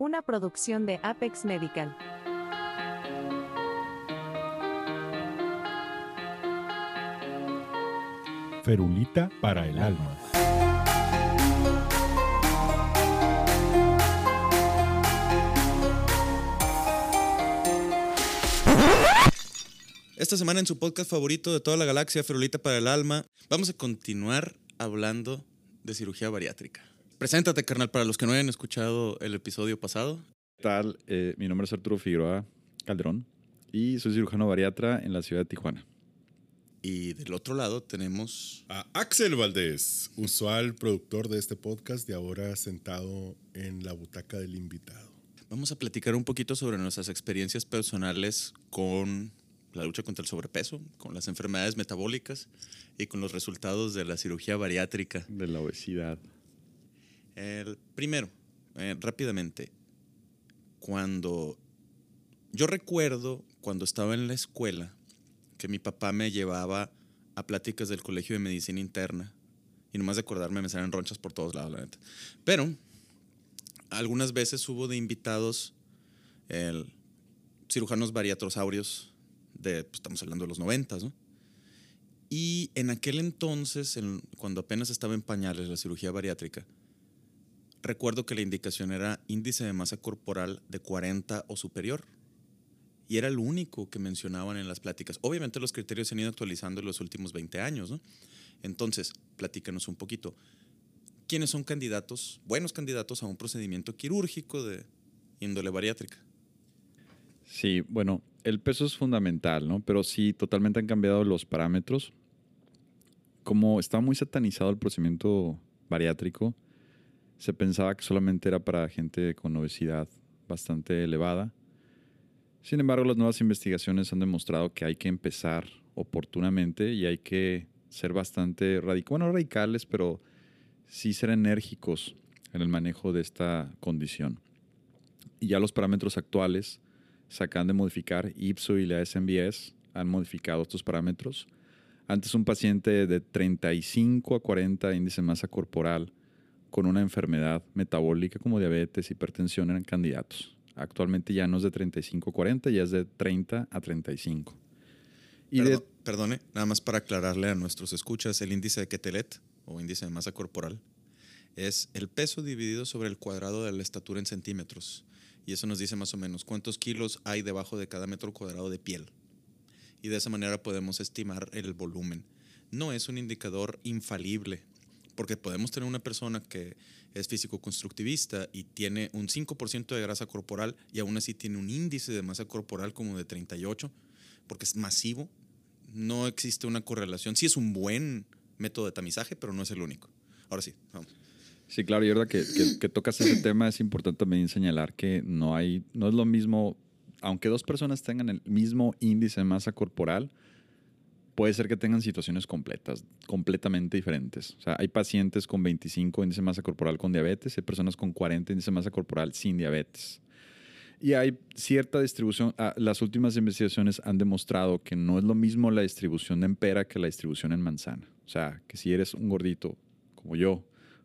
una producción de Apex Medical. Ferulita para el alma. Esta semana en su podcast favorito de toda la galaxia, Ferulita para el Alma, vamos a continuar hablando de cirugía bariátrica. Preséntate, carnal, para los que no hayan escuchado el episodio pasado. ¿Qué tal? Eh, mi nombre es Arturo Figueroa Calderón y soy cirujano bariatra en la ciudad de Tijuana. Y del otro lado tenemos A Axel Valdés, usual productor de este podcast y ahora sentado en la butaca del invitado. Vamos a platicar un poquito sobre nuestras experiencias personales con la lucha contra el sobrepeso, con las enfermedades metabólicas y con los resultados de la cirugía bariátrica. De la obesidad. El primero, eh, rápidamente, cuando yo recuerdo cuando estaba en la escuela que mi papá me llevaba a pláticas del Colegio de Medicina Interna y nomás de acordarme me salen ronchas por todos lados, la. Pero algunas veces hubo de invitados el, cirujanos bariatrosaurios de, pues, estamos hablando de los noventas, ¿no? Y en aquel entonces, en- cuando apenas estaba en pañales la cirugía bariátrica, recuerdo que la indicación era índice de masa corporal de 40 o superior. Y era el único que mencionaban en las pláticas. Obviamente los criterios se han ido actualizando en los últimos 20 años, ¿no? Entonces, platícanos un poquito. ¿Quiénes son candidatos, buenos candidatos a un procedimiento quirúrgico de índole bariátrica? Sí, bueno, el peso es fundamental, ¿no? Pero sí, totalmente han cambiado los parámetros. Como estaba muy satanizado el procedimiento bariátrico, se pensaba que solamente era para gente con obesidad bastante elevada. Sin embargo, las nuevas investigaciones han demostrado que hay que empezar oportunamente y hay que ser bastante radicales, radicales, pero sí ser enérgicos en el manejo de esta condición. Y ya los parámetros actuales se acaban de modificar. IPSO y la SMBS han modificado estos parámetros. Antes un paciente de 35 a 40 índice de masa corporal con una enfermedad metabólica como diabetes, hipertensión eran candidatos. Actualmente ya no es de 35 a 40, ya es de 30 a 35. Y Perdo- Perdone, nada más para aclararle a nuestros escuchas, el índice de Quetelet o índice de masa corporal es el peso dividido sobre el cuadrado de la estatura en centímetros. Y eso nos dice más o menos cuántos kilos hay debajo de cada metro cuadrado de piel. Y de esa manera podemos estimar el volumen. No es un indicador infalible, porque podemos tener una persona que es físico-constructivista y tiene un 5% de grasa corporal y aún así tiene un índice de masa corporal como de 38, porque es masivo. No existe una correlación. Sí es un buen método de tamizaje, pero no es el único. Ahora sí, vamos. Sí, claro, y ahora que, que- que tocas ese tema, es importante también señalar que no hay, no es lo mismo, aunque dos personas tengan el mismo índice de masa corporal, puede ser que tengan situaciones completas, completamente diferentes. O sea, hay pacientes con 25 índice de masa corporal con diabetes hay personas con 40 índice de masa corporal sin diabetes. Y hay cierta distribución, ah, las últimas investigaciones han demostrado que no es lo mismo la distribución en pera que la distribución en manzana. O sea, que si eres un gordito como yo,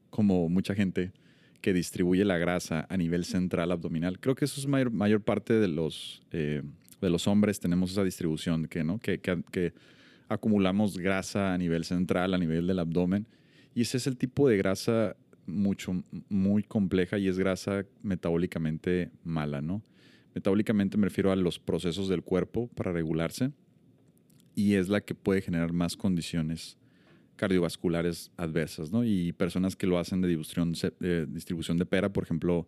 como mucha gente que distribuye la grasa a nivel central abdominal. Creo que eso es mayor, mayor parte de los, eh, de los hombres, tenemos esa distribución que, ¿no? que, que- que acumulamos grasa a nivel central, a nivel del abdomen. Y ese es el tipo de grasa mucho, muy compleja y es grasa metabólicamente mala, ¿no? Metabólicamente me refiero a los procesos del cuerpo para regularse y es la que puede generar más condiciones cardiovasculares adversas, ¿no? Y personas que lo hacen de distribución, eh, distribución de pera, por ejemplo,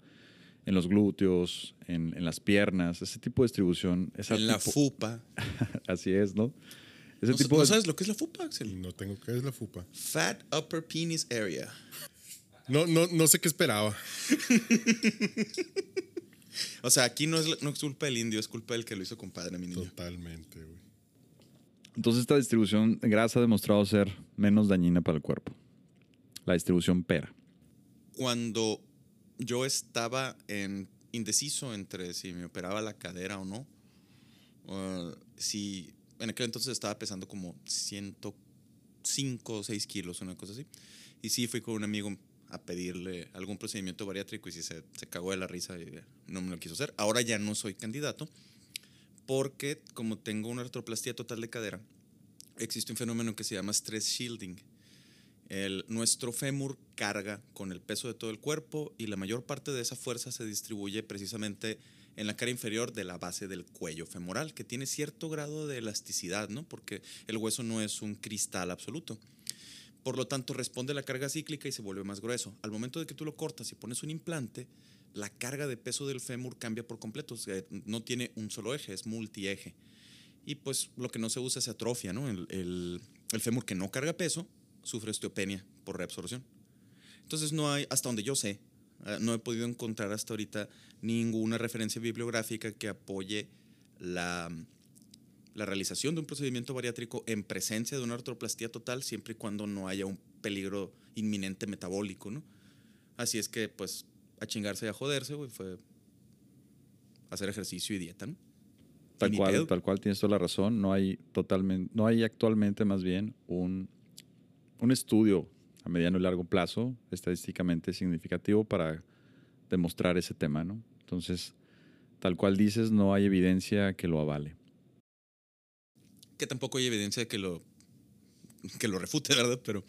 en los glúteos, en, en las piernas, ese tipo de distribución. esa En la tipo- FUPA. Así es, ¿no? Ese ¿No, tipo no de- sabes lo que es la FUPA, Axel? No tengo qué es la FUPA. Fat Upper Penis Area. No, no, no sé qué esperaba. O sea, aquí no es, la- no es culpa del indio, es culpa del que lo hizo compadre, mi niño. Totalmente, güey. Entonces esta distribución grasa ha demostrado ser menos dañina para el cuerpo. La distribución pera. Cuando yo estaba en, indeciso entre si me operaba la cadera o no, uh, si en aquel entonces estaba pesando como 105 o 6 kilos, una cosa así. Y sí, fui con un amigo a pedirle algún procedimiento bariátrico y si se, se cagó de la risa y no me lo quiso hacer. Ahora ya no soy candidato porque como tengo una artroplastía total de cadera, existe un fenómeno que se llama stress shielding. El, nuestro fémur carga con el peso de todo el cuerpo y la mayor parte de esa fuerza se distribuye precisamente en la cara inferior de la base del cuello femoral, que tiene cierto grado de elasticidad, ¿no? Porque el hueso no es un cristal absoluto. Por lo tanto, responde a la carga cíclica y se vuelve más grueso. Al momento de que tú lo cortas y pones un implante, la carga de peso del fémur cambia por completo. O no tiene un solo eje, es multieje. Y pues lo que no se usa es atrofia, ¿no? El, el, el fémur que no carga peso sufre osteopenia por reabsorción. Entonces no hay, hasta donde yo sé, no he podido encontrar hasta ahorita ninguna referencia bibliográfica que apoye la, la realización de un procedimiento bariátrico en presencia de una artroplastía total, siempre y cuando no haya un peligro inminente metabólico, ¿no? Así es que, pues, a chingarse y a joderse, güey, fue hacer ejercicio y dieta, ¿no? Tal cual, tal cual, tienes toda la razón. No hay totalmente, no hay actualmente más bien un, un estudio a mediano y largo plazo estadísticamente significativo para demostrar ese tema, ¿no? Entonces, tal cual dices, no hay evidencia que lo avale. Que tampoco hay evidencia que lo que lo refute, ¿verdad? Pero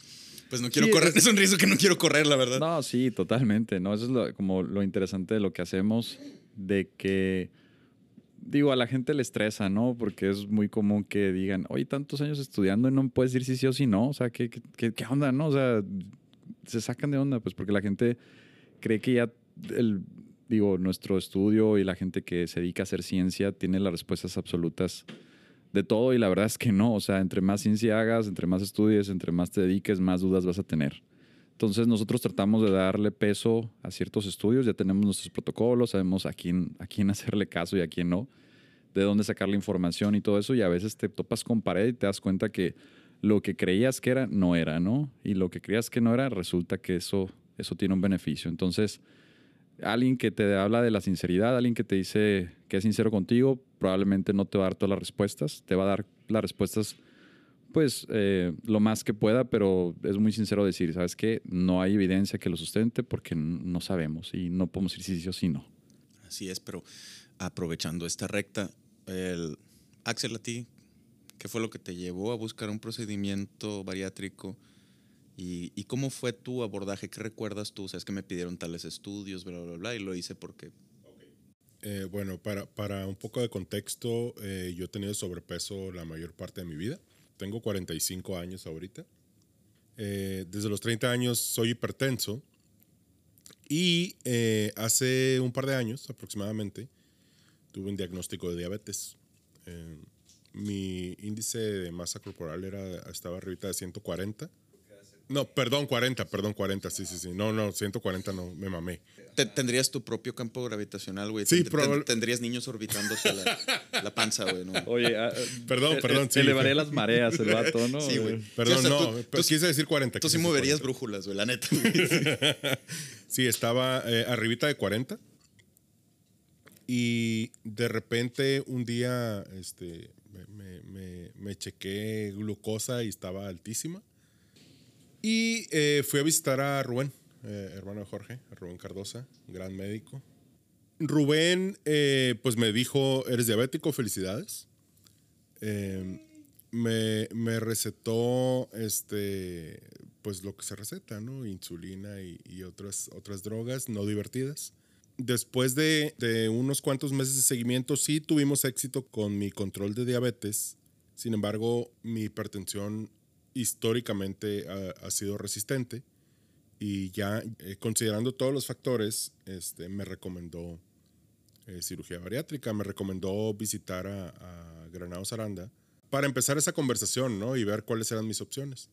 pues no quiero sí, correr, es, es, un riesgo que no quiero correr, la verdad. No, sí, totalmente, ¿no? Eso es lo, como lo interesante de lo que hacemos, de que digo, a la gente le estresa, ¿no? Porque es muy común que digan, oye, tantos años estudiando y no puedes decir si sí o si no. O sea, ¿qué, qué, qué onda, no? O sea, se sacan de onda, pues porque la gente cree que ya, el, digo, nuestro estudio y la gente que se dedica a hacer ciencia tiene las respuestas absolutas de todo y la verdad es que no. O sea, entre más ciencia hagas, entre más estudies, entre más te dediques, más dudas vas a tener. Entonces nosotros tratamos de darle peso a ciertos estudios, ya tenemos nuestros protocolos, sabemos a quién, a quién hacerle caso y a quién no, de dónde sacar la información y todo eso, y a veces te topas con pared y te das cuenta que lo que creías que era, no era, ¿no? Y lo que creías que no era, resulta que eso, eso tiene un beneficio. Entonces, alguien que te habla de la sinceridad, alguien que te dice que es sincero contigo, probablemente no te va a dar todas las respuestas, te va a dar las respuestas pues eh, lo más que pueda, pero es muy sincero decir, ¿sabes qué? No hay evidencia que lo sustente porque no sabemos y no podemos decir sí, sí o sí no. Así es, pero aprovechando esta recta, el, Axel, a ti, ¿qué fue lo que te llevó a buscar un procedimiento bariátrico? ¿Y, y cómo fue tu abordaje? ¿Qué recuerdas tú? O sea, es que me pidieron tales estudios, bla, bla, bla, y lo hice porque... Eh, bueno, para, para, un poco de contexto, eh, yo he tenido sobrepeso la mayor parte de mi vida tengo 45 años ahorita. Eh, desde los 30 años soy hipertenso y eh, hace un par de años aproximadamente tuve un diagnóstico de diabetes. Eh, mi índice de masa corporal era, estaba arriba de 140. No, perdón, 40, perdón, 40, sí, sí, sí. No, no, 140 no, me mamé. Tendrías tu propio campo gravitacional, güey. Sí, probablemente. Tendrías niños orbitándose la, la panza, güey. ¿no? Oye, uh, perdón, perdón. Eh, sí, elevaré las mareas el vato, ¿no? Sí, güey. Perdón, sí, o sea, no, tú, pero tú, quise decir 40. Tú sí moverías 40. brújulas, güey, la neta. sí, estaba eh, arribita de 40. Y de repente un día este, me, me, me chequé glucosa y estaba altísima. Y eh, fui a visitar a Rubén, eh, hermano de Jorge, Rubén Cardosa, gran médico. Rubén, eh, pues me dijo, eres diabético, felicidades. Eh, me, me, recetó, este, pues lo que se receta, ¿no? Insulina y, y otras, otras drogas no divertidas. Después de, de unos cuantos meses de seguimiento, sí tuvimos éxito con mi control de diabetes. Sin embargo, mi hipertensión históricamente ha, sido resistente y ya eh, considerando todos los factores, este, me recomendó eh, cirugía bariátrica, me recomendó visitar a, a, Granados Aranda para empezar esa conversación ¿no? y ver cuáles eran mis opciones.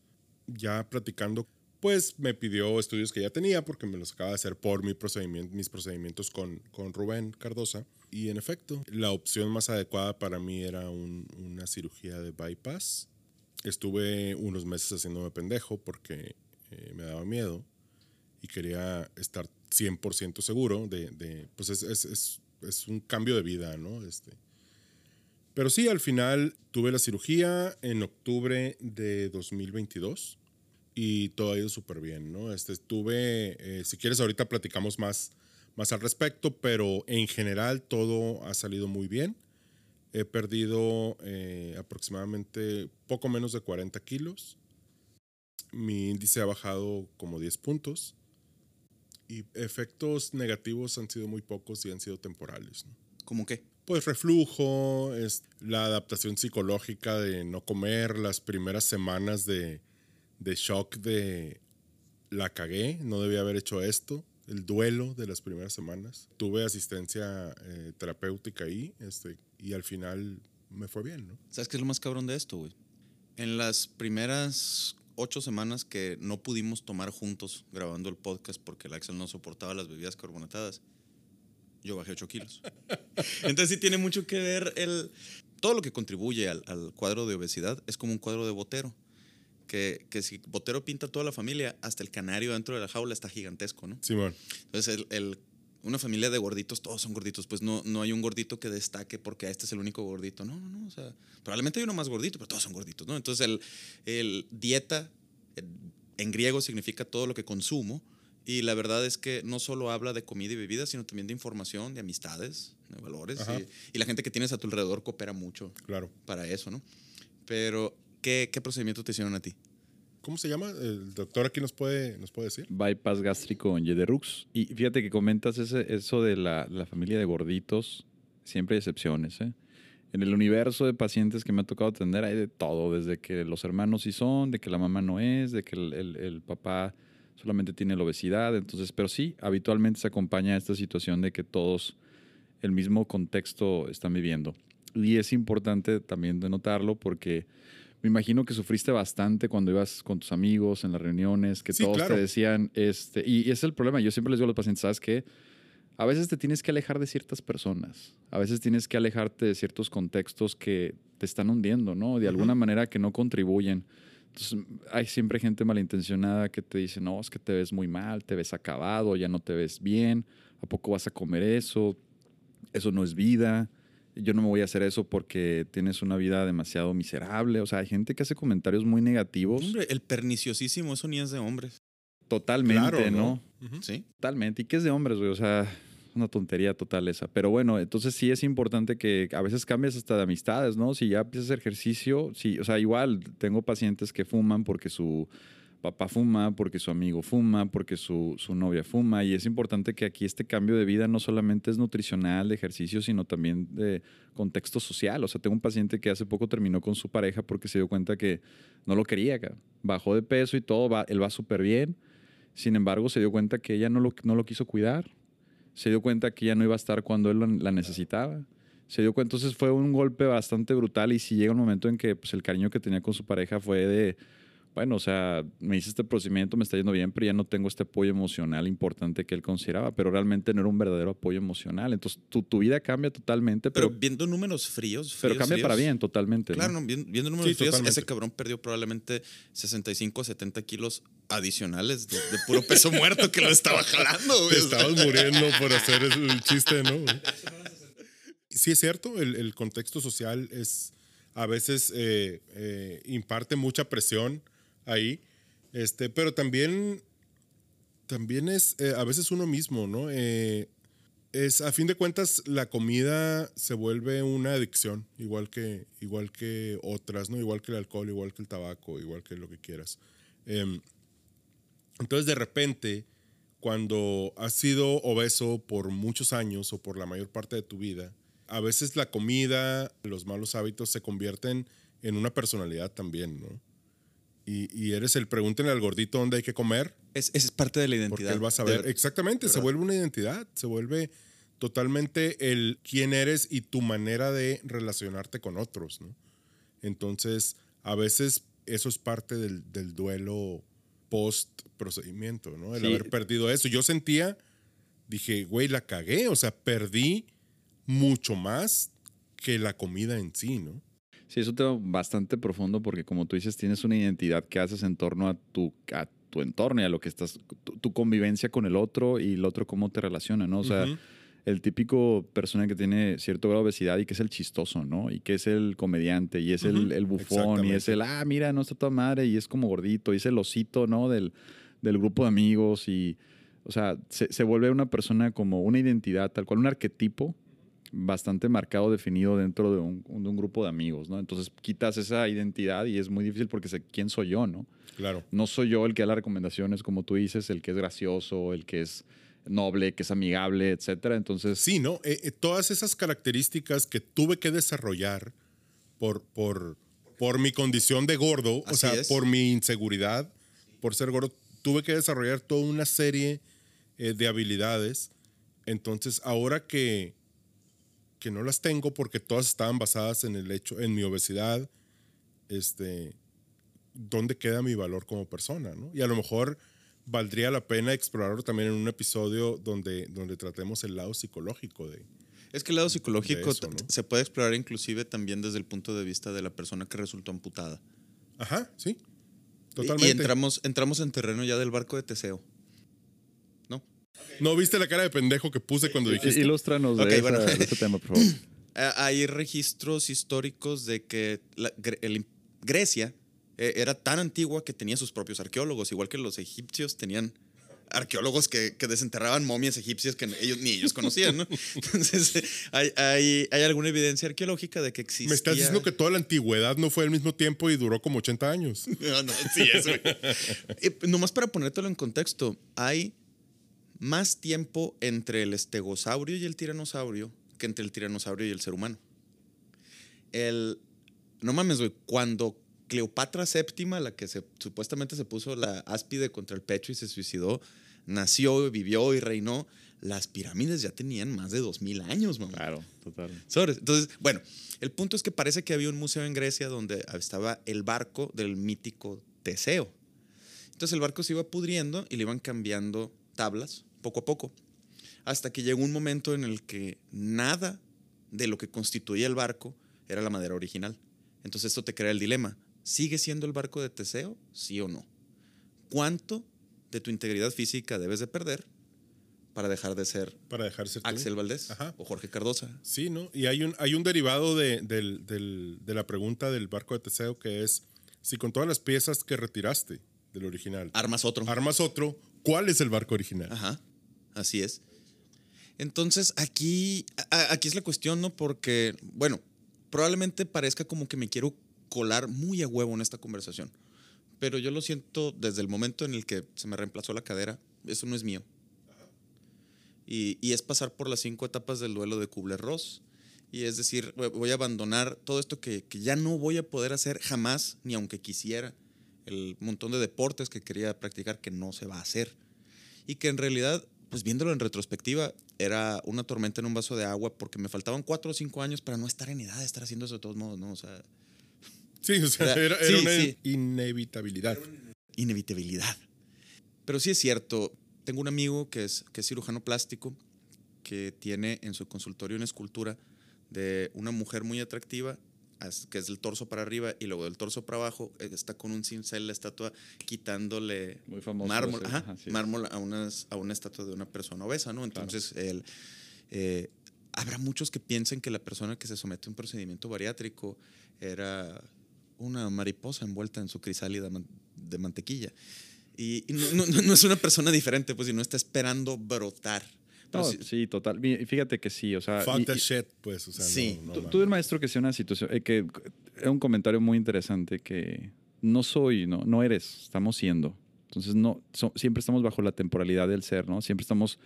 Ya platicando, pues me pidió estudios que ya tenía porque me los acaba de hacer por mi procedimiento, mis procedimientos con, con Rubén Cardosa. Y en efecto, la opción más adecuada para mí era un, una cirugía de bypass estuve unos meses haciéndome pendejo porque eh, me daba miedo y quería estar 100% seguro de, de pues es, es, es, un cambio de vida, ¿no? Este, pero sí, al final tuve la cirugía en octubre de 2022 y todo ha ido súper bien, ¿no? Este, estuve, eh, si quieres ahorita platicamos más, más al respecto, pero en general todo ha salido muy bien. He perdido eh, aproximadamente poco menos de 40 kilos. Mi índice ha bajado como 10 puntos. Y efectos negativos han sido muy pocos y han sido temporales. ¿no? ¿Cómo qué? Pues reflujo, es la adaptación psicológica de no comer, las primeras semanas de, de shock de la cagué, no debía haber hecho esto, el duelo de las primeras semanas. Tuve asistencia eh, terapéutica ahí este, y al final me fue bien, ¿no? ¿Sabes qué es lo más cabrón de esto, güey? En las primeras ocho semanas que no pudimos tomar juntos grabando el podcast porque el Axel no soportaba las bebidas carbonatadas, yo bajé 8 kilos. Entonces sí tiene mucho que ver el... Todo lo que contribuye al, al cuadro de obesidad es como un cuadro de botero. Que, que, si Botero pinta toda la familia, hasta el canario dentro de la jaula está gigantesco, ¿no? Simón. Entonces, el, el, una familia de gorditos, todos son gorditos, pues no, no hay un gordito que destaque porque este es el único gordito. No, no, no. O sea, probablemente hay uno más gordito, pero todos son gorditos, ¿no? Entonces, el, el dieta en griego significa todo lo que consumo. Y la verdad es que no solo habla de comida y bebida, sino también de información, de amistades, de valores. Y, y, la gente que tienes a tu alrededor coopera mucho claro. para eso, ¿no? Pero, ¿qué, ¿qué procedimiento te hicieron a ti? ¿Cómo se llama? El doctor aquí nos puede, nos puede decir. Bypass gástrico en Yederux. Y fíjate que comentas ese, eso de la, la, familia de gorditos. Siempre hay excepciones. ¿eh? En el universo de pacientes que me ha tocado atender hay de todo. Desde que los hermanos sí son, de que la mamá no es, de que el, el, el papá solamente tiene la obesidad. Entonces, pero sí, habitualmente se acompaña esta situación de que todos el mismo contexto están viviendo. Y es importante también denotarlo porque me imagino que sufriste bastante cuando ibas con tus amigos en las reuniones, que Sí, todos claro. te decían, este, y es el problema. Yo siempre les digo a los pacientes, ¿sabes qué? A veces te tienes que alejar de ciertas personas, a veces tienes que alejarte de ciertos contextos que te están hundiendo, ¿no? De alguna manera que no contribuyen. Entonces, hay siempre gente malintencionada que te dice, no, es que te ves muy mal, te ves acabado, ya no te ves bien, ¿a poco vas a comer eso? Eso no es vida yo no me voy a hacer eso porque tienes una vida demasiado miserable. O sea, hay gente que hace comentarios muy negativos. Hombre, el perniciosísimo, eso ni es de hombres. Totalmente, Claro, ¿no? ¿Sí? Totalmente. ¿Y qué es de hombres, güey? O sea, una tontería total esa. Pero bueno, entonces sí es importante que a veces cambies hasta de amistades, ¿no? Si ya empiezas ejercicio, sí, o sea, igual tengo pacientes que fuman porque su papá fuma, porque su amigo fuma, porque su, su novia fuma. Y es importante que aquí este cambio de vida no solamente es nutricional, de ejercicio, sino también de contexto social. O sea, tengo un paciente que hace poco terminó con su pareja porque se dio cuenta que no lo quería, bajó de peso y todo, él va súper bien. Sin embargo, se dio cuenta que ella no lo, no lo quiso cuidar. Se dio cuenta que ella no iba a estar cuando él la- necesitaba. Se dio cuenta, entonces fue un golpe bastante brutal y si llega un momento en que pues, el cariño que tenía con su pareja fue de, bueno, o sea, me hice este procedimiento, me está yendo bien, pero ya no tengo este apoyo emocional importante que él consideraba, pero realmente no era un verdadero apoyo emocional. Entonces tu, tu vida cambia totalmente, Pero, pero, viendo números fríos. pero fríos, cambia para bien totalmente. Claro, no, viendo, viendo números Sí, fríos, totalmente. ese cabrón perdió probablemente 65 o 70 kilos adicionales de, de puro peso muerto que lo estaba jalando. Te estabas muriendo por hacer el, el chiste, ¿no? Sí, es cierto, el, el contexto social es a veces eh, eh, imparte mucha presión ahí, este, pero también, también es eh, a veces uno mismo, ¿no? Eh, es, a fin de cuentas, la comida se vuelve una adicción, igual que, igual que otras, ¿no? Igual que el alcohol, igual que el tabaco, igual que lo que quieras. Em, entonces, de repente, cuando has sido obeso por muchos años o por la mayor parte de tu vida, a veces la comida, los malos hábitos se convierten en una personalidad también, ¿no? Y, y eres el pregúntenle al gordito dónde hay que comer, Es, es parte de la porque identidad. él va a saber. Exactamente, se vuelve una identidad, se vuelve totalmente el quién eres y tu manera de relacionarte con otros, ¿no? Entonces, a veces eso es parte del, del duelo post procedimiento, ¿no? El Sí. haber perdido eso. Yo sentía, dije, güey, la cagué, o sea, perdí mucho más que la comida en sí, ¿no? Sí, es un tema bastante profundo porque como tú dices, tienes una identidad que haces en torno a tu, a tu entorno y a lo que estás, tu, tu convivencia con el otro y el otro cómo te relaciona, ¿no? O sea, el típico persona que tiene cierto grado de obesidad y que es el chistoso, ¿no? Y que es el comediante y es el, el bufón y es el, ah, mira, no está toda madre y es como gordito y es el osito, ¿no? Del, del grupo de amigos y, o sea, se, se vuelve una persona como una identidad, tal cual, un arquetipo bastante marcado, definido dentro de un, de un grupo de amigos, ¿no? Entonces quitas esa identidad y es muy difícil porque sé quién soy yo, ¿no? Claro. No soy yo el que da las recomendaciones, como tú dices, el que es gracioso, el que es noble, que es amigable, etcétera. Entonces, Sí, ¿no? Eh, eh, todas esas características que tuve que desarrollar por, por, por mi condición de gordo, o sea, es. por mi inseguridad, por ser gordo, tuve que desarrollar toda una serie eh, de habilidades. Entonces, ahora que, que no las tengo porque todas estaban basadas en el hecho, en mi obesidad, este, ¿dónde queda mi valor como persona? ¿no? Y a lo mejor valdría la pena explorarlo también en un episodio donde, donde tratemos el lado psicológico de... Es que el lado psicológico eso, t- ¿no? se puede explorar inclusive también desde el punto de vista de la persona que resultó amputada. Ajá, sí. Totalmente. Y entramos, entramos en terreno ya del barco de Teseo. ¿No? ¿No viste la cara de pendejo que puse cuando dijiste? ilústranos de, esa- bueno. de ese tema, por favor. Eh, Hay registros históricos de que la- el Grecia eh, era tan antigua que tenía sus propios arqueólogos, igual que los egipcios tenían arqueólogos que, que desenterraban momias egipcias que ellos ni ellos conocían, ¿no? Entonces, hay, hay, hay alguna evidencia arqueológica de que existía... Me estás diciendo que toda la antigüedad no fue al mismo tiempo y duró como 80 años. No, no, sí, eso. Eh, nomás para ponértelo en contexto, hay más tiempo entre el estegosaurio y el tiranosaurio que entre el tiranosaurio y el ser humano. El, no mames, güey, cuando Cleopatra VII, la que se, supuestamente se puso la áspide contra el pecho y se suicidó, nació, vivió y reinó, las pirámides ya tenían más de 2000 años, mamá. Claro, total. Entonces, bueno, el punto es que parece que había un museo en Grecia donde estaba el barco del mítico Teseo. Entonces el barco se iba pudriendo y le iban cambiando tablas poco a poco, hasta que llegó un momento en el que nada de lo que constituía el barco era la madera original. Entonces esto te crea el dilema. ¿Sigue siendo el barco de Teseo? ¿Sí o no? ¿Cuánto de tu integridad física debes de perder para dejar de ser Para dejar ser tú. Axel Valdés Ajá. o Jorge Cardosa? Sí, ¿no? Y hay un, hay un derivado de, del- del- de la pregunta del barco de Teseo que es, si con todas las piezas que retiraste del original, Armas otro. armas otro, ¿cuál es el barco original? Ajá, así es. Entonces, aquí, aquí es la cuestión, ¿no? Porque, bueno, probablemente parezca como que me quiero colar muy a huevo en esta conversación, pero yo lo siento desde el momento en el que se me reemplazó la cadera, eso no es mío. Y, es pasar por las cinco etapas del duelo de Kubler-Ross. Y es decir, voy- a abandonar todo esto que ya no voy a poder hacer jamás, ni aunque quisiera. El montón de deportes que quería practicar que no se va a hacer y que en realidad, pues viéndolo en retrospectiva, era una tormenta en un vaso de agua porque me faltaban cuatro o cinco años para no estar en edad de estar haciendo eso de todos modos, ¿no? O sea, Sí, o sea, Era- era, sí, una sí. inevitabilidad. inevitabilidad. Pero sí es cierto, tengo un amigo que es, que es cirujano plástico, que tiene en su consultorio una escultura de una mujer muy atractiva, que es del torso para arriba y luego del torso para abajo, eh, está con un cincel la estatua quitándole Muy famoso. mármol, ajá, sí. mármol a, unas, a una estatua de una persona obesa, ¿no? Entonces, el, eh, habrá muchos que piensen que la persona que se somete a un procedimiento bariátrico era una mariposa envuelta en su crisálida de mantequilla. Y, y no, no- no es una persona diferente, pues, y no está esperando brotar. Pero No, sí- sí, total. Fíjate que sí, o sea. Fuck y- that shit, pues, o sea, Sí. no, no tuve un maestro que hacía una situación, eh, que era un comentario muy interesante que no soy, no, no eres, estamos siendo. Entonces no, so- siempre estamos bajo la temporalidad del ser, ¿no? Siempre estamos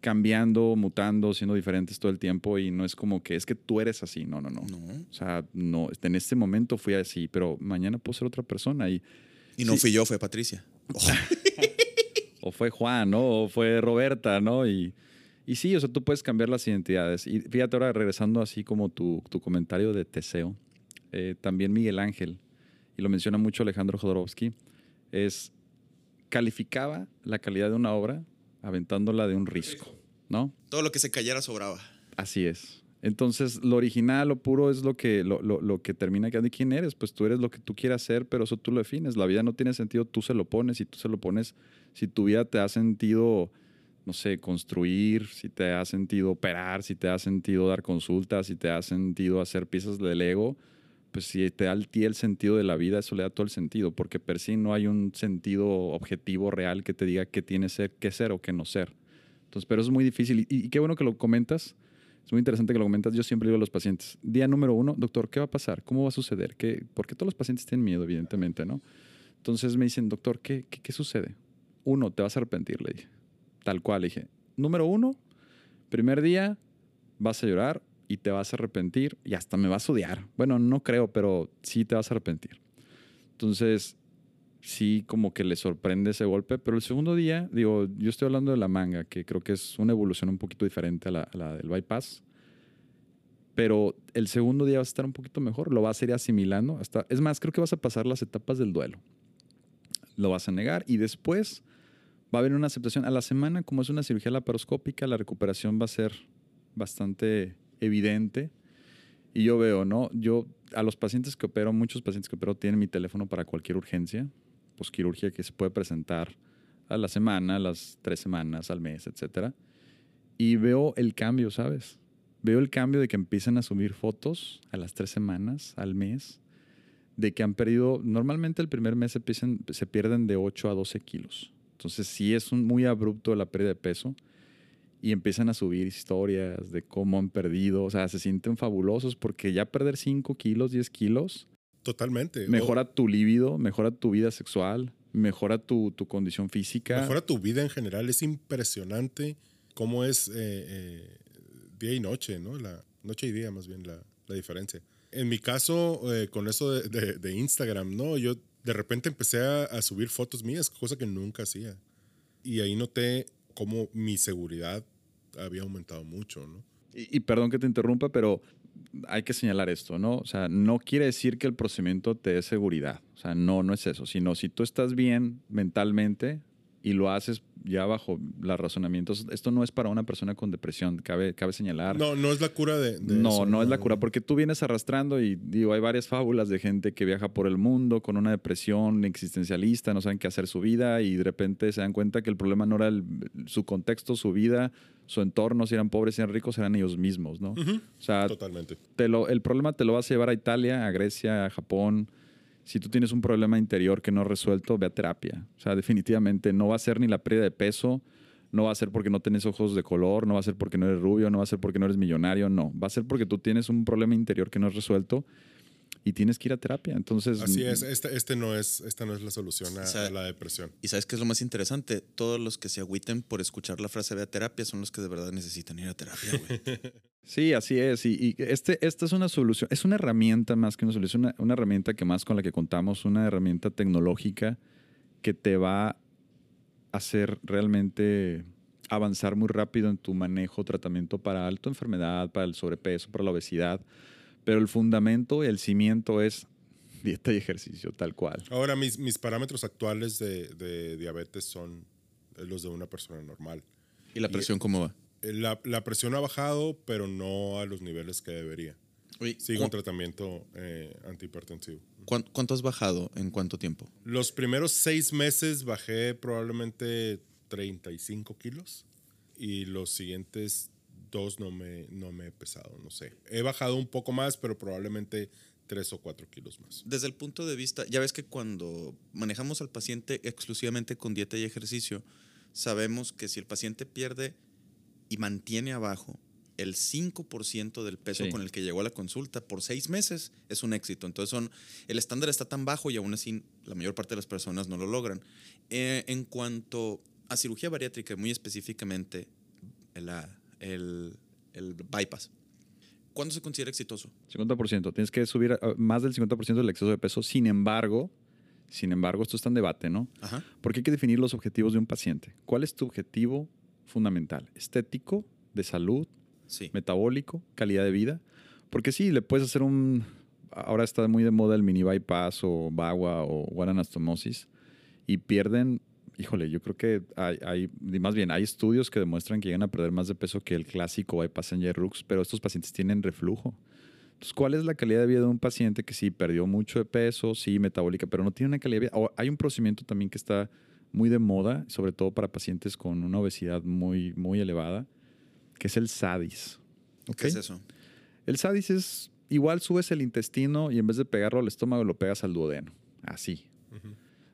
cambiando, mutando, siendo diferentes todo el tiempo y no es como que es que tú eres así, no, no, no. no. O sea, no, en este momento fui así, pero mañana puedo ser otra persona y Y no Sí. fui yo, fue Patricia. o fue Juan, ¿no? O fue Roberta, ¿no? Y, y sí, o sea, tú puedes cambiar las identidades. Y fíjate ahora, regresando así como tu, tu comentario de Teseo, eh, también Miguel Ángel, y lo menciona mucho Alejandro Jodorowsky, es calificaba la calidad de una obra aventándola de un risco, ¿no? Todo lo que se cayera sobraba. Así es. Entonces, lo original, lo puro es lo que, lo, lo- lo que termina quedando. ¿Y quién eres? Pues tú eres lo que tú quieras ser, pero eso tú lo defines. La vida no tiene sentido, tú se lo pones y tú se lo pones. Si tu vida te ha sentido no sé, construir, si te ha sentido operar, si te ha sentido dar consultas, si te ha sentido hacer piezas de Lego, pues si te da ti el sentido de la vida, eso le da todo el sentido, porque per sí no hay un sentido objetivo real que te diga qué tienes que ser o qué no ser. Entonces, pero es muy difícil. Y, y, qué bueno que lo comentas. Es muy interesante que lo comentas. Yo siempre digo a los pacientes, día número uno, doctor, ¿qué va a pasar? ¿Cómo va a suceder? ¿Qué? Porque todos los pacientes tienen miedo, evidentemente, ¿no? Entonces me dicen, doctor, ¿qué, qué, qué sucede? Uno, te vas a arrepentir, le dije. Tal cual, le dije. Número uno, primer día, vas a llorar y te vas a arrepentir y hasta me vas a odiar. Bueno, no creo, pero sí te vas a arrepentir. Entonces, sí como que le sorprende ese golpe, pero el segundo día, digo, yo estoy hablando de la manga, que creo que es una evolución un poquito diferente a la, del bypass, pero el segundo día vas a estar un poquito mejor, lo vas a ir asimilando, hasta, es más, creo que vas a pasar las etapas del duelo, lo vas a negar y después va a haber una aceptación. A la semana, como es una cirugía laparoscópica, la recuperación va a ser bastante evidente. Y yo veo, ¿no? Yo a los pacientes que opero, muchos pacientes que opero tienen mi teléfono para cualquier urgencia posquirurgia que se puede presentar a la semana, a las tres semanas, al mes, etc. Y veo el cambio, ¿sabes? Veo el cambio de que empiezan a subir fotos a las tres semanas, al mes, de que han perdido, normalmente el primer mes se, se pierden de 8 a 12 kilos. Entonces sí es un, muy abrupto la pérdida de peso y empiezan a subir historias de cómo han perdido, o sea, se sienten fabulosos porque ya perder 5 kilos, 10 kilos Totalmente. Mejora tu líbido, mejora tu vida sexual, mejora tu, tu, condición física. Mejora tu vida en general. Es impresionante cómo es eh, eh, día y noche, ¿no? La noche y día más bien la, la diferencia. En mi caso, eh, con eso de, de, Instagram, ¿no? Yo de repente empecé a, subir fotos mías, cosa que nunca hacía. Y ahí noté cómo mi seguridad había aumentado mucho, ¿no? Y, y, perdón que te interrumpa, pero hay que señalar esto, ¿no? O sea, no quiere decir que el procedimiento te dé seguridad. O sea, no, no es eso. Sino si tú estás bien mentalmente y lo haces ya bajo los razonamientos, esto no es para una persona con depresión, cabe, cabe señalar. No, no es la cura de... no, no es la cura, porque tú vienes arrastrando y digo, hay varias fábulas de gente que viaja por el mundo con una depresión existencialista, no saben qué hacer su vida y de repente se dan cuenta que el problema no era su contexto, su vida, su entorno, si eran pobres, si eran ricos, eran ellos mismos, ¿no? O sea, Totalmente. Te lo, el problema te lo vas a llevar a Italia, a Grecia, a Japón. Si tú tienes un problema interior que no has resuelto, ve a terapia. O sea, definitivamente no va a ser ni la pérdida de peso, no va a ser porque no tienes ojos de color, no va a ser porque no eres rubio, no va a ser porque no eres millonario, no. Va a ser porque tú tienes un problema interior que no has resuelto y tienes que ir a terapia. Entonces, Así es, este, este no es, esta no es la solución a, la depresión. Y sabes qué es lo más interesante, todos los que se agüiten por escuchar la frase ve a terapia son los que de verdad necesitan ir a terapia, sí, así es. Y, este, esta es una solución, es una herramienta más que una solución, una, una herramienta que más con la que contamos, una herramienta tecnológica que te va a hacer realmente avanzar muy rápido en tu manejo, tratamiento para alta enfermedad, para el sobrepeso, para la obesidad pero el fundamento, el cimiento es dieta y ejercicio, tal cual. Ahora, mis, mis parámetros actuales de, diabetes son los de una persona normal. ¿Y la presión cómo va? Eh, la, la, presión ha bajado, pero no a los niveles que debería. Sigo en tratamiento eh, antihipertensivo. ¿Cuánto has bajado en cuánto tiempo? Los primeros seis meses bajé probablemente 35 kilos y los siguientes dos no me, no me he pesado, no sé. He bajado un poco más, pero probablemente tres o cuatro kilos más. Desde el punto de vista, ya ves que cuando manejamos al paciente exclusivamente con dieta y ejercicio, sabemos que si el paciente pierde y mantiene abajo el 5% del peso con el que llegó a la consulta por seis meses, es un éxito. Entonces, son, el estándar está tan bajo y aún así la mayor parte de las personas no lo logran. Eh, en cuanto a cirugía bariátrica, muy específicamente el, el bypass. ¿Cuándo se considera exitoso? 50%. Tienes que subir más del 50% del exceso de peso. Sin embargo, sin embargo, esto está en debate, ¿no? Ajá. Porque hay que definir los objetivos de un paciente. ¿Cuál es tu objetivo fundamental? ¿Estético, de salud, sí. metabólico, calidad de vida? Porque sí, le puedes hacer un... Ahora está muy de moda el mini bypass o bagua o guaranastomosis y pierden híjole, yo creo que hay, más bien, hay estudios que demuestran que llegan a perder más de peso que el clásico bypass en Rux, pero estos pacientes tienen reflujo. Entonces, ¿cuál es la calidad de vida de un paciente que sí perdió mucho de peso, sí, metabólica, pero no tiene una calidad de vida? hay un procedimiento también que está muy de moda, sobre todo para pacientes con una obesidad muy, muy elevada, que es el SADIS. ¿Qué es eso? El SADIS es igual subes el intestino y en vez de pegarlo al estómago lo pegas al duodeno. Así.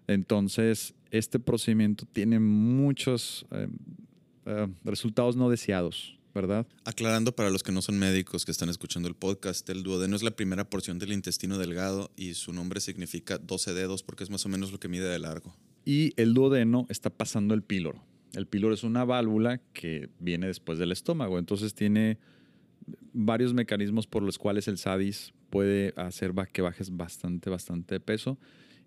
Entonces, este procedimiento tiene muchos eh, eh, resultados no deseados, ¿verdad? Aclarando para los que no son médicos que están escuchando el podcast, el duodeno es la primera porción del intestino delgado y su nombre significa 12 dedos porque es más o menos lo que mide de largo. Y el duodeno está pasando el píloro. El píloro es una válvula que viene después del estómago, entonces tiene varios mecanismos por los cuales el SADIS puede hacer que bajes bastante, bastante de peso.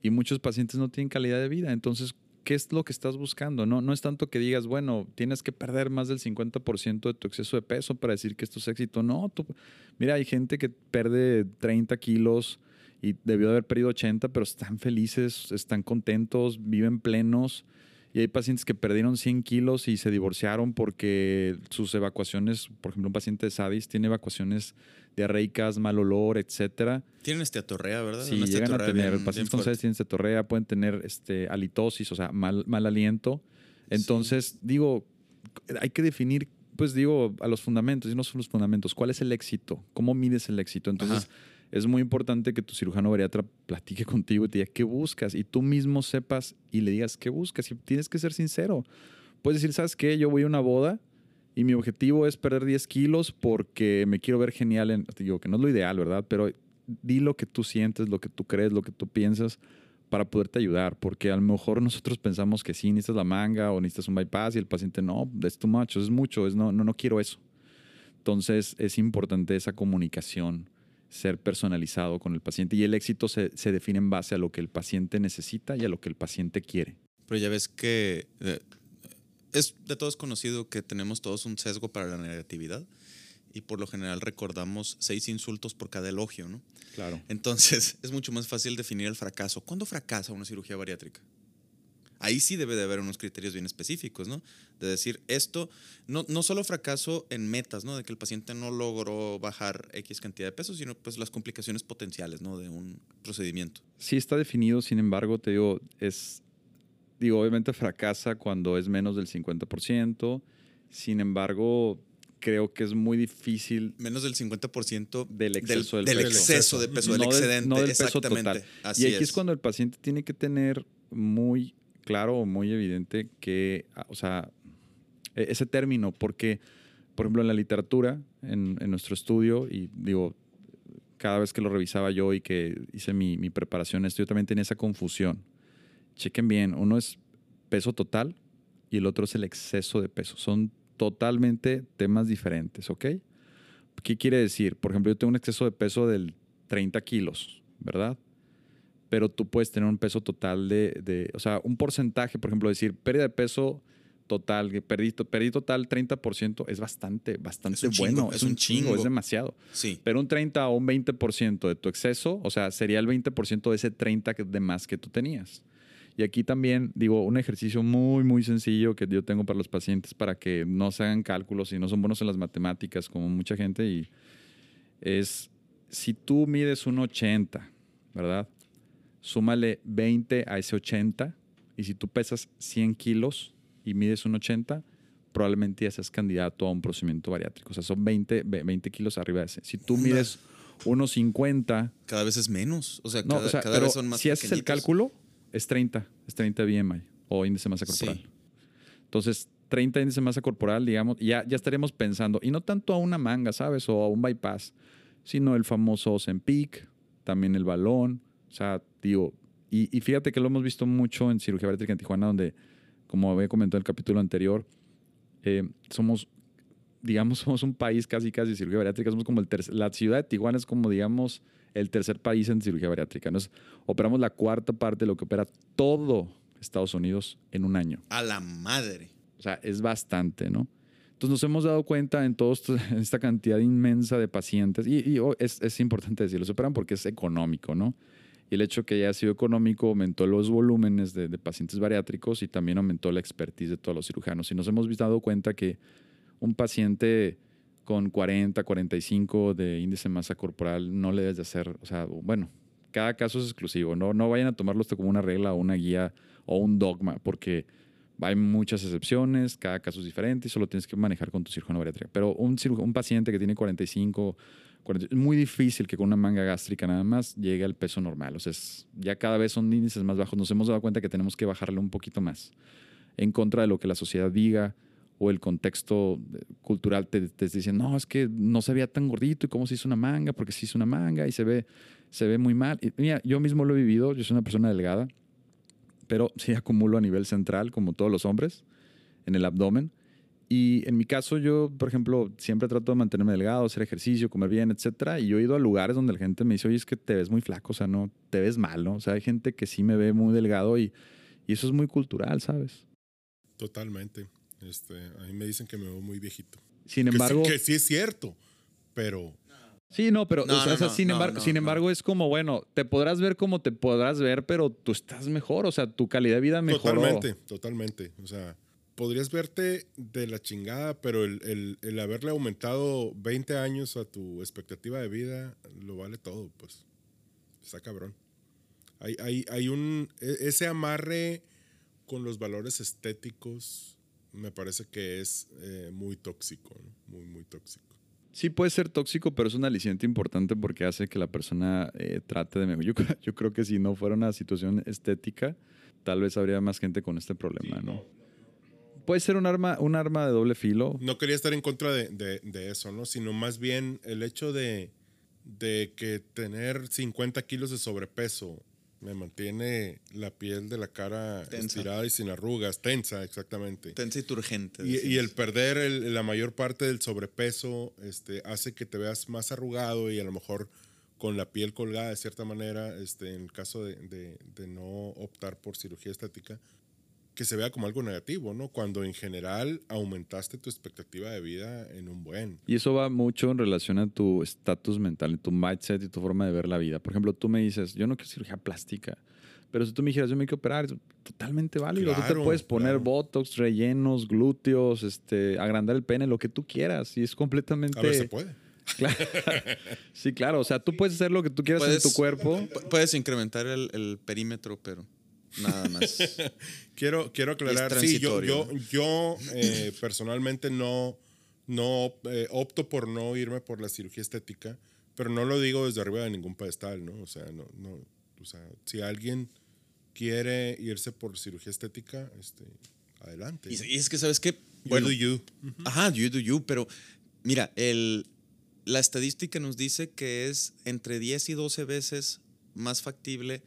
Y muchos pacientes no tienen calidad de vida. Entonces, ¿qué es lo que estás buscando? No, no es tanto que digas, bueno, tienes que perder más del 50% de tu exceso de peso para decir que esto es éxito. No, tú- mira, hay gente que pierde 30 kilos y debió de haber perdido 80, pero están felices, están contentos, viven plenos. Y hay pacientes que perdieron 100 kilos y se divorciaron porque sus evacuaciones, por ejemplo, un paciente de SADIS tiene evacuaciones diarreicas, mal olor, etcétera. Tienen esteatorrea, ¿verdad? Una llegan a esteatorrea tener, bien- pacientes con. SADIS tienen cetorrea, pueden tener este, halitosis, o sea, mal, mal aliento. Entonces, digo, hay que definir, pues digo, a los fundamentos, y no son los fundamentos, ¿cuál es el éxito? ¿Cómo mides el éxito? Entonces, Ajá. Es muy importante que tu cirujano bariatra platique contigo y te diga qué buscas y tú mismo sepas y le digas qué buscas y tienes que ser sincero. Puedes decir, ¿sabes qué? Yo voy a una boda y mi objetivo es perder 10 kilos porque me quiero ver genial. En, digo que no es lo ideal, ¿verdad? Pero di lo que tú sientes, lo que tú crees, lo que tú piensas para poderte ayudar, porque a lo mejor nosotros pensamos que sí, necesitas la manga o necesitas un bypass y el paciente no, es too much, es mucho, es no, no, no quiero eso. Entonces es importante esa comunicación, ser personalizado con el paciente y el éxito se, se define en base a lo que el paciente necesita y a lo que el paciente quiere. Pero ya ves que eh, es de todos conocido que tenemos todos un sesgo para la negatividad y por lo general recordamos seis insultos por cada elogio, ¿no? Claro. Entonces es mucho más fácil definir el fracaso. ¿Cuándo fracasa una cirugía bariátrica? Ahí sí debe de haber unos criterios bien específicos, ¿no? De decir, esto, no, no solo fracaso en metas, ¿no? De que el paciente no logró bajar X cantidad de peso, sino pues las complicaciones potenciales, ¿no? De un procedimiento. Sí está definido, sin embargo, te digo, es, digo, obviamente fracasa cuando es menos del 50%, sin embargo, creo que es muy difícil Menos del 50% del exceso del, del peso. exceso de peso, del No excedente. no del peso total. Así y aquí es. es. cuando el paciente tiene que tener muy claro o muy evidente que, ah, o sea, e- ese término, porque, por ejemplo, en la literatura, en, en nuestro estudio, y digo, cada vez que lo revisaba yo y que hice mi, mi preparación, esto yo también tenía esa confusión. Chequen bien, uno es peso total y el otro es el exceso de peso. Son totalmente temas diferentes, ¿ok? ¿Qué quiere decir? Por ejemplo, yo tengo un exceso de peso del 30 kilos, ¿verdad? Pero tú puedes tener un peso total de, de- o sea, un porcentaje, por ejemplo, decir pérdida de peso total, que perdí, perdí total 30%, es bastante, bastante Es bueno, chingo, es, un chingo, chingo. es demasiado. Sí. Pero un 30 o un 20% de tu exceso, o sea, sería el 20% de ese 30 que- de más que tú tenías. Y aquí también, digo, un ejercicio muy, muy sencillo que yo tengo para los pacientes para que no se hagan cálculos y no son buenos en las matemáticas como mucha gente y es, si tú mides un 80, ¿verdad? Súmale 20 a ese 80 y si tú pesas 100 kilos y mides un 80, probablemente ya seas candidato a un procedimiento bariátrico. O sea, son 20, ve- 20 kilos arriba de ese. Si tú mides unos 50, Cada vez es menos. O sea, no, cada, o sea, cada vez son más si haces el cálculo, es 30, es 30 BMI o índice de masa Sí. corporal. Entonces, 30 índice de masa corporal, digamos, ya, ya estaríamos pensando, y no tanto a una manga, ¿sabes? O a un bypass, sino el famoso Ozempic, también el balón, o sea, digo, y, y fíjate que lo hemos visto mucho en cirugía bariátrica en Tijuana, donde, como había comentado en el capítulo anterior, eh, somos, digamos, somos un país casi, casi de cirugía bariátrica, somos como el tercer, la ciudad de Tijuana es como, digamos, el tercer país en cirugía bariátrica. Nos operamos la cuarta parte de lo que opera todo Estados Unidos en un año. A la madre. O sea, es bastante, ¿no? Entonces nos hemos dado cuenta en toda esta cantidad inmensa de pacientes, y, y, oh, es, es importante decirlo, se operan porque es económico, ¿no? Y el hecho que haya sido económico aumentó los volúmenes de, pacientes bariátricos y también aumentó la expertise de todos los cirujanos. Y nos hemos dado cuenta que un paciente con 40, 45 de índice de masa corporal no le debes de hacer, o sea, bueno, cada caso es exclusivo. No, no vayan a tomarlo como una regla o una guía o un dogma, porque hay muchas excepciones, cada caso es diferente y solo tienes que manejar con tu cirujano bariátrico. Pero un, un paciente que tiene 45, 40, es muy difícil que con una manga gástrica nada más llegue al peso normal. O sea, es- ya cada vez son índices más bajos. Nos hemos dado cuenta que tenemos que bajarle un poquito más en contra de lo que la sociedad diga o el contexto eh, cultural te, te dicen, no, es que no se veía tan gordito y cómo se hizo una manga, porque se hizo una manga y se ve, se ve muy mal. Y mira, yo mismo lo he vivido, yo soy una persona delgada, pero sí acumulo a nivel central, como todos los hombres, en el abdomen. Y en mi caso, yo, por ejemplo, siempre trato de mantenerme delgado, hacer ejercicio, comer bien, etcétera. Y yo he ido a lugares donde la gente me dice, oye, es que te ves muy flaco, o sea, no, te ves mal, ¿no? O sea, hay gente que sí me ve muy delgado y, y eso es muy cultural, ¿sabes? Totalmente. Este, a mí me dicen que me veo muy viejito. Sin Que sí- embargo, que sí es cierto, pero sí, no, pero No, o sea, no, o sea, no, sin, no, embargo, no, sin no. embargo es como, bueno, te podrás ver como te podrás ver, pero tú estás mejor, o sea, tu calidad de vida mejoró. totalmente, totalmente. O sea, podrías verte de la chingada, pero el, el- el haberle aumentado 20 años a tu expectativa de vida lo vale todo, pues. Está cabrón. Hay, hay, hay un. e- Ese amarre con los valores estéticos me parece que es eh, muy tóxico, ¿no? Muy, muy tóxico. Sí puede ser tóxico, pero es un aliciente importante porque hace que la persona eh, trate de mejor. Yo, creo- yo creo que si no fuera una situación estética, tal vez habría más gente con este problema, ¿no? Puede ser un arma, un arma de doble filo. No quería estar en contra de, de- de eso, ¿no? Sino más bien el hecho de, de que tener 50 kilos de sobrepeso me mantiene la piel de la cara Tensa. estirada y sin arrugas, tensa, exactamente. Tensa y turgente. Y, el perder el- la mayor parte del sobrepeso este, hace que te veas más arrugado y a lo mejor con la piel colgada de cierta manera, este, en el caso de, de- de no optar por cirugía estética, que se vea como algo negativo, ¿no? Cuando en general aumentaste tu expectativa de vida en un buen. Y eso va mucho en relación a tu estatus mental, tu mindset y tu forma de ver la vida. Por ejemplo, tú me dices, yo no quiero cirugía plástica, pero si tú me dijeras, yo me quiero operar, es totalmente válido. tú te Claro, puedes poner claro. botox, rellenos, glúteos, este, agrandar el pene, lo que tú quieras. Y es completamente... A ver, se puede. Sí, claro. O sea, tú puedes hacer lo que tú quieras en tu Puedes- cuerpo. Pu- Puedes incrementar el, el perímetro, pero nada más. Quiero, quiero aclarar, sí, yo, yo, yo eh, personalmente no, no eh, opto por no irme por la cirugía estética, pero no lo digo desde arriba de ningún pedestal, ¿no? O sea, no, no, o sea, si alguien quiere irse por cirugía estética, este, adelante. y, y es que, ¿sabes qué? You Bueno, do you. Ajá, you do you, pero mira, el, la estadística nos dice que es entre 10 y 12 veces más factible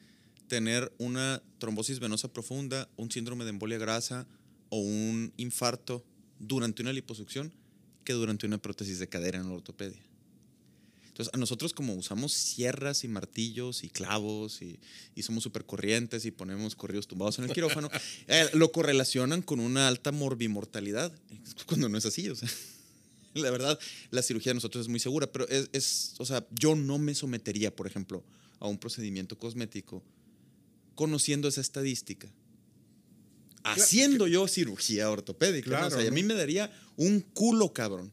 tener una trombosis venosa profunda, un síndrome de embolia grasa o un infarto durante una liposucción que durante una prótesis de cadera en la ortopedia. Entonces, a nosotros como usamos sierras y martillos y clavos y, y somos súper corrientes y ponemos corridos tumbados en el quirófano, eh, lo correlacionan con una alta morbimortalidad, cuando no es así, o sea. La verdad, la cirugía de nosotros es muy segura, pero es, es, o sea, yo no me sometería, por ejemplo, a un procedimiento cosmético conociendo esa estadística. Haciendo yo cirugía ortopédica. ¿no? Claro, O sea, y a mí me daría un culo, cabrón.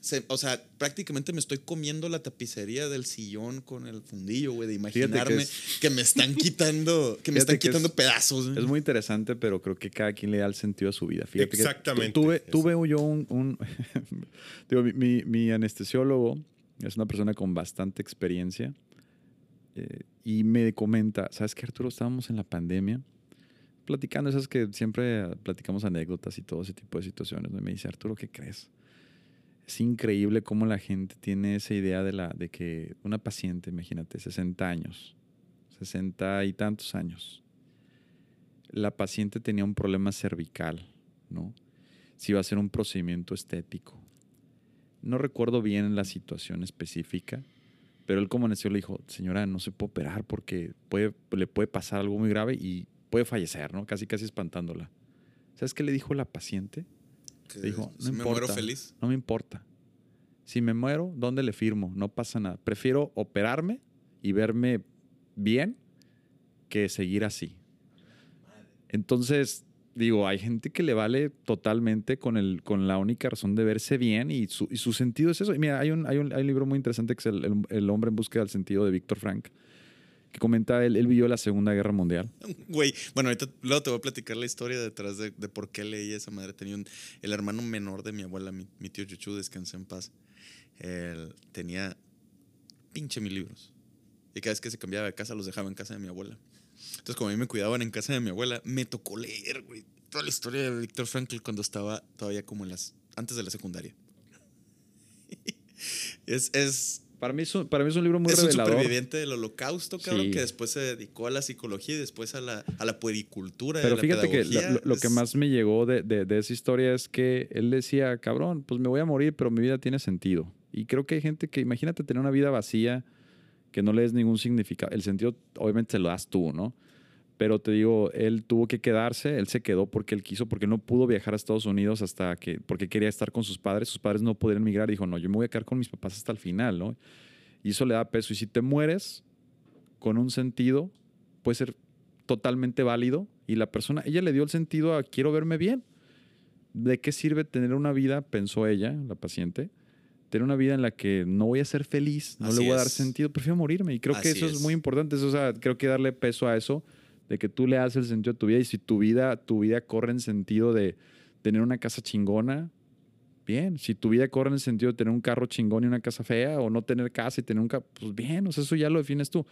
Se- o sea, prácticamente me estoy comiendo la tapicería del sillón con el fundillo, güey, de que imaginarme es- que, me están quitando, que me están que es- quitando pedazos. Es muy interesante, pero creo que cada quien le da el sentido a su vida. Fíjate que tu- Exactamente, tuve, tuve yo un... un- digo, mi, mi- mi anestesiólogo es una persona con bastante experiencia eh, y me comenta, ¿sabes qué, Arturo? Estábamos en la pandemia platicando, esas que siempre platicamos anécdotas y todo ese tipo de situaciones. Y me dice, Arturo, ¿qué crees? Es increíble cómo la gente tiene esa idea de, la, de que una paciente, imagínate, 60 años, 60 y tantos años, la paciente tenía un problema cervical, ¿no? Si iba a hacer un procedimiento estético. No recuerdo bien la situación específica, pero él como anestesiólogo le dijo, señora, no se puede operar porque puede, le puede pasar algo muy grave y puede fallecer, ¿no? Casi, casi espantándola. ¿Sabes qué le dijo la paciente? Que Le dijo, no si me importa. muero feliz. No me importa. Si me muero, ¿dónde le firmo? No pasa nada. Prefiero operarme y verme bien que seguir así. Entonces, digo, hay gente que le vale totalmente con, el, con la única razón de verse bien y su, y su sentido es eso. Y mira, hay un, hay, un, hay un libro muy interesante que es el, el- hombre en búsqueda del sentido de Víctor Frank. que comenta él, él vivió la Segunda Guerra Mundial. Güey, bueno, ahorita luego te voy a platicar la historia detrás de, por qué leí esa madre. Tenía el hermano menor de mi abuela, mi, tío Chuchu, descansa en paz. Él tenía pinche mil libros. Y cada vez que se cambiaba de casa, los dejaba en casa de mi abuela. Entonces, como a mí me cuidaban en casa de mi abuela, me tocó leer, güey, toda la historia de Víctor Frankl cuando estaba todavía como en las, antes de la secundaria. es, es, Para mí es un, para mí es un libro muy es un revelador. superviviente del holocausto, cabrón, Sí. que después se dedicó a la psicología y después a la, a la puericultura. Pero a la fíjate que lo, que Es- más me llegó de, de- de esa historia es que él decía, cabrón, pues me voy a morir, pero mi vida tiene sentido. Y creo que hay gente que, imagínate tener una vida vacía, que no le des ningún significado. El sentido, obviamente, se lo das tú, ¿no? Pero te digo, él tuvo que quedarse, él se quedó porque él quiso, porque no pudo viajar a Estados Unidos hasta que, porque quería estar con sus padres. Sus padres no podían migrar. Dijo, no, yo me voy a quedar con mis papás hasta el final, ¿no? Y eso le da peso. Y si te mueres con un sentido, puede ser totalmente válido. Y la persona, ella le dio el sentido a quiero verme bien. ¿De qué sirve tener una vida, pensó ella, la paciente, tener una vida en la que no voy a ser feliz, no Así le voy a dar es. sentido, prefiero morirme? Y creo que eso es. es. muy importante. Eso, o sea, creo que darle peso a eso, de que tú le das el sentido a tu vida. Y si tu vida, tu vida corre en sentido de tener una casa chingona, bien. Si tu vida corre en el sentido de tener un carro chingón y una casa fea, o no tener casa y tener un carro, pues bien, o sea, eso ya lo defines tú.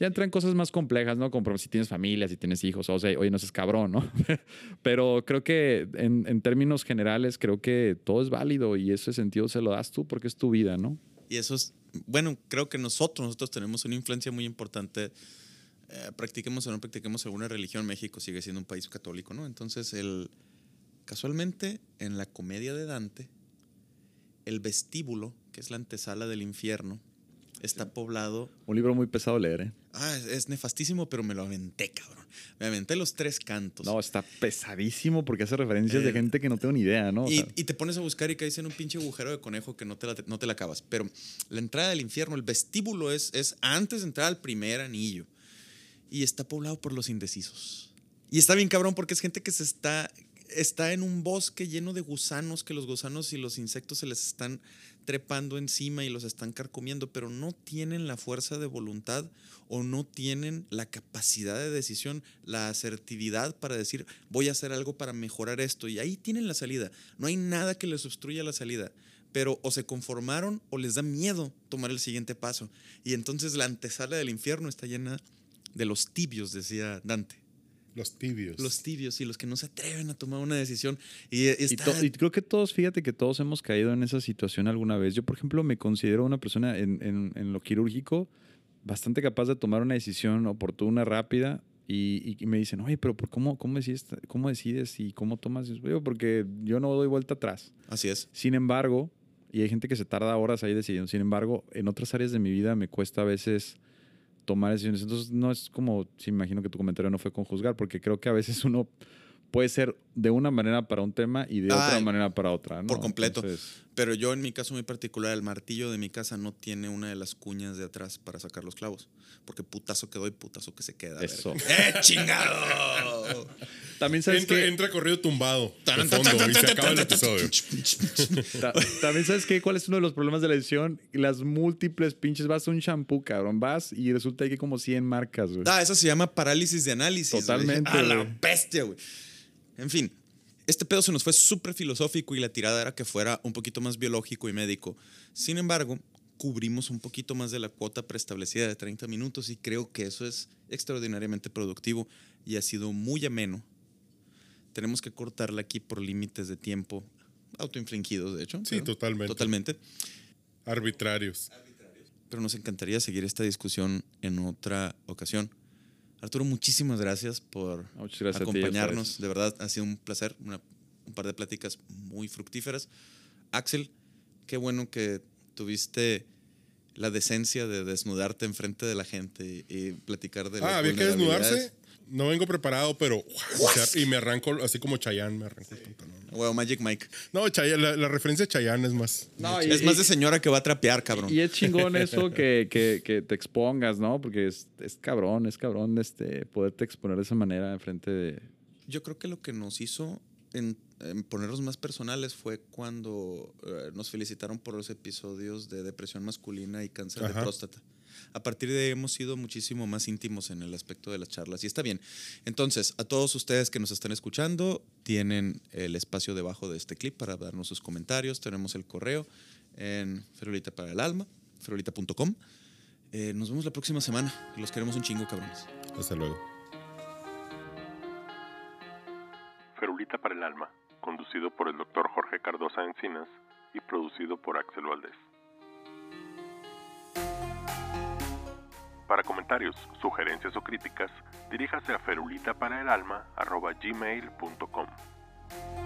Ya entran cosas más complejas, ¿no? Como si tienes familia, si tienes hijos, o sea, oye, no seas cabrón, ¿no? Pero creo que en, términos generales, creo que todo es válido y ese sentido se lo das tú porque es tu vida, ¿no? Y eso es, bueno, creo que nosotros, nosotros tenemos una influencia muy importante. eh, practiquemos o no practiquemos alguna religión, México sigue siendo un país católico, ¿no? Entonces, el, casualmente, en la comedia de Dante, el vestíbulo, que es la antesala del infierno, está poblado Un libro muy pesado leer, ¿eh? Ah, es, es nefastísimo, pero me lo aventé, cabrón. Me aventé los tres cantos. No, está pesadísimo porque hace referencias de Eh, gente que no tengo ni idea, ¿no? Y, y te pones a buscar y caes en un pinche agujero de conejo que no te la, no te la acabas. Pero la entrada del infierno, el vestíbulo es, es antes de entrar al primer anillo. Y está poblado por los indecisos. Y está bien cabrón porque es gente que se está, está en un bosque lleno de gusanos, que los gusanos y los insectos se les están trepando encima y los están carcomiendo, pero no tienen la fuerza de voluntad o no tienen la capacidad de decisión, la asertividad para decir, voy a hacer algo para mejorar esto. Y ahí tienen la salida. No hay nada que les obstruya la salida. Pero o se conformaron o les da miedo tomar el siguiente paso. Y entonces la antesala del infierno está llena de los tibios, decía Dante. Los tibios. Los tibios y los que no se atreven a tomar una decisión. Y, Y, está, to- y creo que todos, fíjate que todos hemos caído en esa situación alguna vez. Yo, por ejemplo, me considero una persona en, en- en lo quirúrgico bastante capaz de tomar una decisión oportuna, rápida. Y, y me dicen, oye, pero ¿por cómo, cómo, decides, ¿cómo decides y cómo tomas? Y digo, porque yo no doy vuelta atrás. Así es. Sin embargo, y hay gente que se tarda horas ahí decidiendo, sin embargo, en otras áreas de mi vida me cuesta a veces tomar decisiones. Entonces, no es como, sí, me imagino que tu comentario no fue con juzgar, porque creo que a veces uno puede ser de una manera para un tema y de otra Ay, manera para otra. ¿no? por completo. Entonces, Pero yo en mi caso muy particular, el martillo de mi casa no tiene una de las cuñas de atrás para sacar los clavos. Porque putazo que doy, putazo que se queda. Eso. verga. ¡Eh, chingado! también sabes Entra, que... entra corrido tumbado. También sabes que cuál es uno de los problemas de la edición, las múltiples pinches, vas a un shampoo, cabrón, vas y resulta que hay como 100 marcas, güey. Ah, eso se llama parálisis de análisis. Totalmente, A la bestia, güey. En fin, este pedo se nos fue súper filosófico y la tirada era que fuera un poquito más biológico y médico. Sin embargo, cubrimos un poquito más de la cuota preestablecida de 30 minutos y creo que eso es extraordinariamente productivo y ha sido muy ameno. Tenemos que cortarla aquí por límites de tiempo autoinfligidos, de hecho. Sí, pero- totalmente. Totalmente. Arbitrarios. Pero nos encantaría seguir esta discusión en otra ocasión. Arturo, muchísimas gracias por gracias ti, acompañarnos. de verdad, ha sido un placer. una- un par de pláticas muy fructíferas. Axel, qué bueno que tuviste la decencia de desnudarte enfrente de la gente y, y platicar de Ah, había que desnudarse. No vengo preparado, pero. o sea, y me arranco, así como Chayanne, me arranco el pantalón. Huevo, Magic Mike. No, Chayanne, la, la referencia a Chayanne es más. No, es más de señora que va a trapear, cabrón. Y es chingón eso que, que, que te expongas, ¿no? Porque es, es cabrón, es cabrón este, poderte exponer de esa manera enfrente de... Yo creo que lo que nos hizo en, en ponernos más personales fue cuando eh, nos felicitaron por los episodios de depresión masculina y cáncer de Ajá. próstata. A partir de ahí hemos sido muchísimo más íntimos en el aspecto de las charlas. Y está bien. Entonces, a todos ustedes que nos están escuchando, tienen el espacio debajo de este clip para darnos sus comentarios. Tenemos el correo en Ferolita para el Alma, ferolita.com. Eh, nos vemos la próxima semana. Los queremos un chingo, cabrones. Hasta luego. Ferulita para el Alma, conducido por el Dr. Jorge Cardosa Encinas y producido por Axel Valdés. Para comentarios, sugerencias o críticas, diríjase a ferulitaparaelalma.gmail.com.